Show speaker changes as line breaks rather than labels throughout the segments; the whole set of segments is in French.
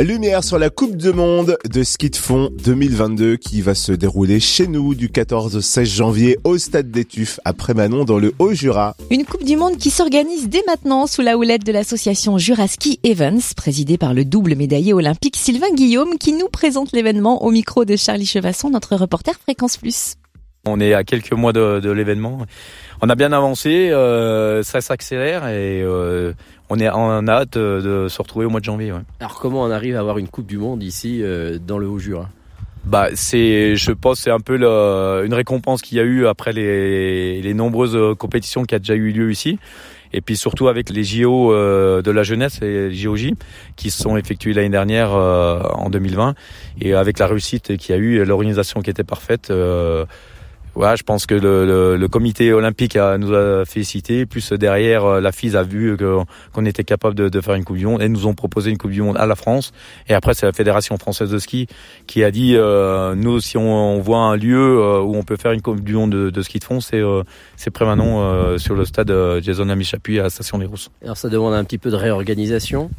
Lumière sur la Coupe du Monde de ski de fond 2022 qui va se dérouler chez nous du 14 au 16 janvier au Stade des Tuffes après Manon dans le Haut-Jura.
Une Coupe du Monde qui s'organise dès maintenant sous la houlette de l'association Juraski Evans, présidée par le double médaillé olympique Sylvain Guillaume qui nous présente l'événement au micro de Charlie Chevasson, notre reporter Fréquence Plus.
On est à quelques mois de, l'événement. On a bien avancé, euh, ça s'accélère et euh, on est en hâte de se retrouver au mois de janvier.
Alors comment on arrive à avoir une Coupe du Monde ici euh, dans le Haut-Jura?
Bah, c'est, je pense, c'est un peu une récompense qu'il y a eu après les, nombreuses compétitions qui a déjà eu lieu ici. Et puis surtout avec les JO de la jeunesse et les JOJ qui se sont effectués l'année dernière en 2020 et avec la réussite qu'il y a eu, l'organisation qui était parfaite. Ouais, je pense que le, le, comité olympique a, nous a félicité. Plus derrière, euh, la FIS a vu qu'on était capable de, de, faire une Coupe du Monde et nous ont proposé une Coupe du Monde à la France. Et après, c'est la Fédération française de ski qui a dit euh, nous, si on, on, voit un lieu euh, où on peut faire une Coupe du Monde de, de ski de fond, c'est euh, c'est Prémanon sur le stade Jason Amichapuis à la Station des Rousses.
Alors, ça demande un petit peu de réorganisation.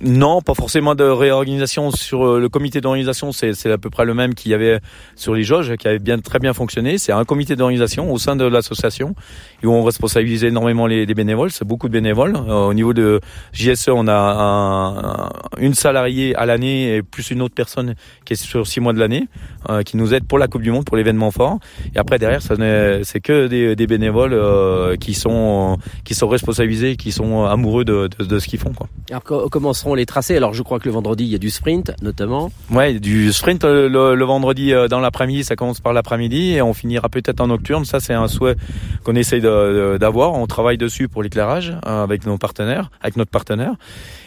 Non, pas forcément de réorganisation sur euh, le comité d'organisation. C'est à peu près le même qu'il y avait sur les jauges, qui avait bien très bien fonctionné. C'est un comité d'organisation au sein de l'association où on responsabilise énormément les, bénévoles. C'est beaucoup de bénévoles. Euh, au niveau de JSE, on a un, une salariée à l'année et plus une autre personne qui est sur six mois de l'année, euh, qui nous aide pour la Coupe du Monde, pour l'événement fort. Et après derrière, c'est que des, des bénévoles qui sont qui sont responsabilisés, qui sont amoureux de, de, ce qu'ils font. Quoi
seront les tracés? Alors je crois que le vendredi il y a du sprint notamment.
Ouais, du sprint euh, le, vendredi euh, dans l'après-midi, ça commence par l'après-midi et on finira peut-être en nocturne. Ça c'est un souhait qu'on essaye d'avoir. On travaille dessus pour l'éclairage euh, avec nos partenaires, avec notre partenaire.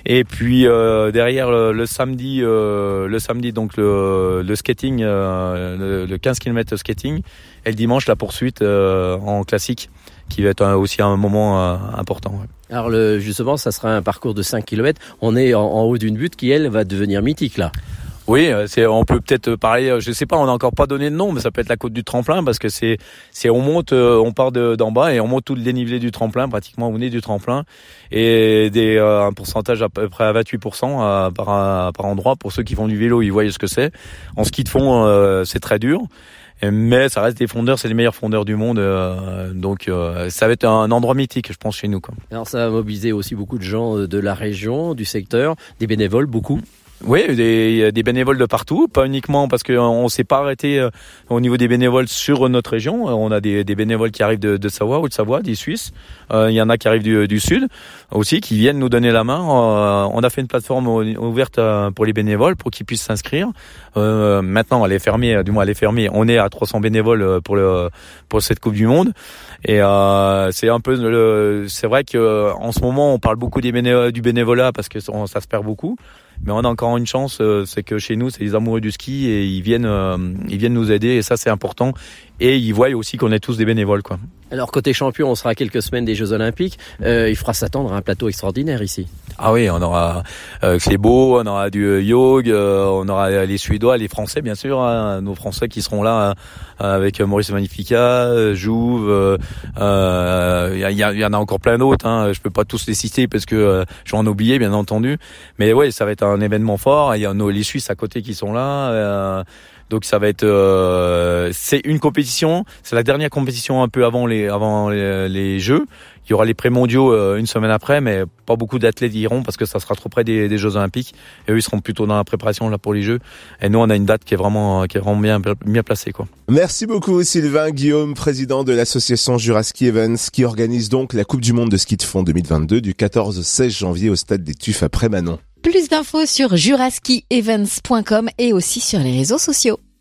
Et puis derrière le, samedi, le samedi donc le, skating, le, 15 km skating et le dimanche la poursuite en classique qui va être aussi un moment important.
Alors le, justement, ça sera un parcours de 5 km. On est en, haut d'une butte qui, elle, va devenir mythique là.
Oui, euh, on peut peut-être parler, euh, je sais pas, on n'a encore pas donné de nom, mais ça peut être la côte du tremplin parce que c'est, c'est on monte, euh, on part de, d'en bas et on monte tout le dénivelé du tremplin, pratiquement au nez du tremplin, et des, un pourcentage à peu près à 28% par, par endroit pour ceux qui font du vélo, ils voient ce que c'est. En ski de fond, c'est très dur mais ça reste des fondeurs, c'est les meilleurs fondeurs du monde, euh, donc euh, ça va être un endroit mythique, je pense, chez nous. Quoi.
Alors ça va mobiliser aussi beaucoup de gens de la région, du secteur, des bénévoles, beaucoup.
Oui, des, des bénévoles de partout, pas uniquement parce qu'on ne s'est pas arrêté euh, au niveau des bénévoles sur notre région. On a des, des bénévoles qui arrivent de, de Savoie ou de Savoie, des Suisses. Euh, il y en a qui arrivent du, du, Sud aussi, qui viennent nous donner la main. Euh, on a fait une plateforme ouverte pour les bénévoles pour qu'ils puissent s'inscrire. maintenant, elle est fermée, du moins elle est fermée. On est à 300 bénévoles pour le pour cette Coupe du Monde. Et c'est un peu, c'est vrai que en ce moment, on parle beaucoup des du bénévolat parce que ça se perd beaucoup. Mais on a encore une chance, euh, c'est que chez nous, c'est les amoureux du ski et ils viennent, euh, ils viennent nous aider et ça c'est important. Et ils voient aussi qu'on est tous des bénévoles, quoi.
Alors côté champion, on sera à quelques semaines des Jeux Olympiques. Euh, il fera s'attendre à un plateau extraordinaire ici.
Ah oui, on aura euh, beau, on aura du euh, Yog, euh, on aura les Suédois, les Français bien sûr, hein, nos Français qui seront là avec Maurice Magnifica, Jouve. Il y, en a encore plein d'autres. Hein, je peux pas tous les citer parce que je vais en oublier bien entendu. Mais ouais, ça va être un événement fort. Il y a nos les Suisses à côté qui sont là. Donc ça va être, euh, c'est une compétition, c'est la dernière compétition un peu avant les avant les, Jeux. Il y aura les pré-mondiaux euh, une semaine après, mais pas beaucoup d'athlètes iront parce que ça sera trop près des, Jeux Olympiques. Et eux, ils seront plutôt dans la préparation là pour les Jeux. Et nous, on a une date qui est vraiment qui est vraiment bien bien placée quoi.
Merci beaucoup Sylvain Guillaume, président de l'association Jurassic Evans, qui organise donc la Coupe du Monde de ski de fond 2022 du 14 au 16 janvier au stade des Tuffes après Manon.
Plus d'infos sur juraskievents.com et aussi sur les réseaux sociaux.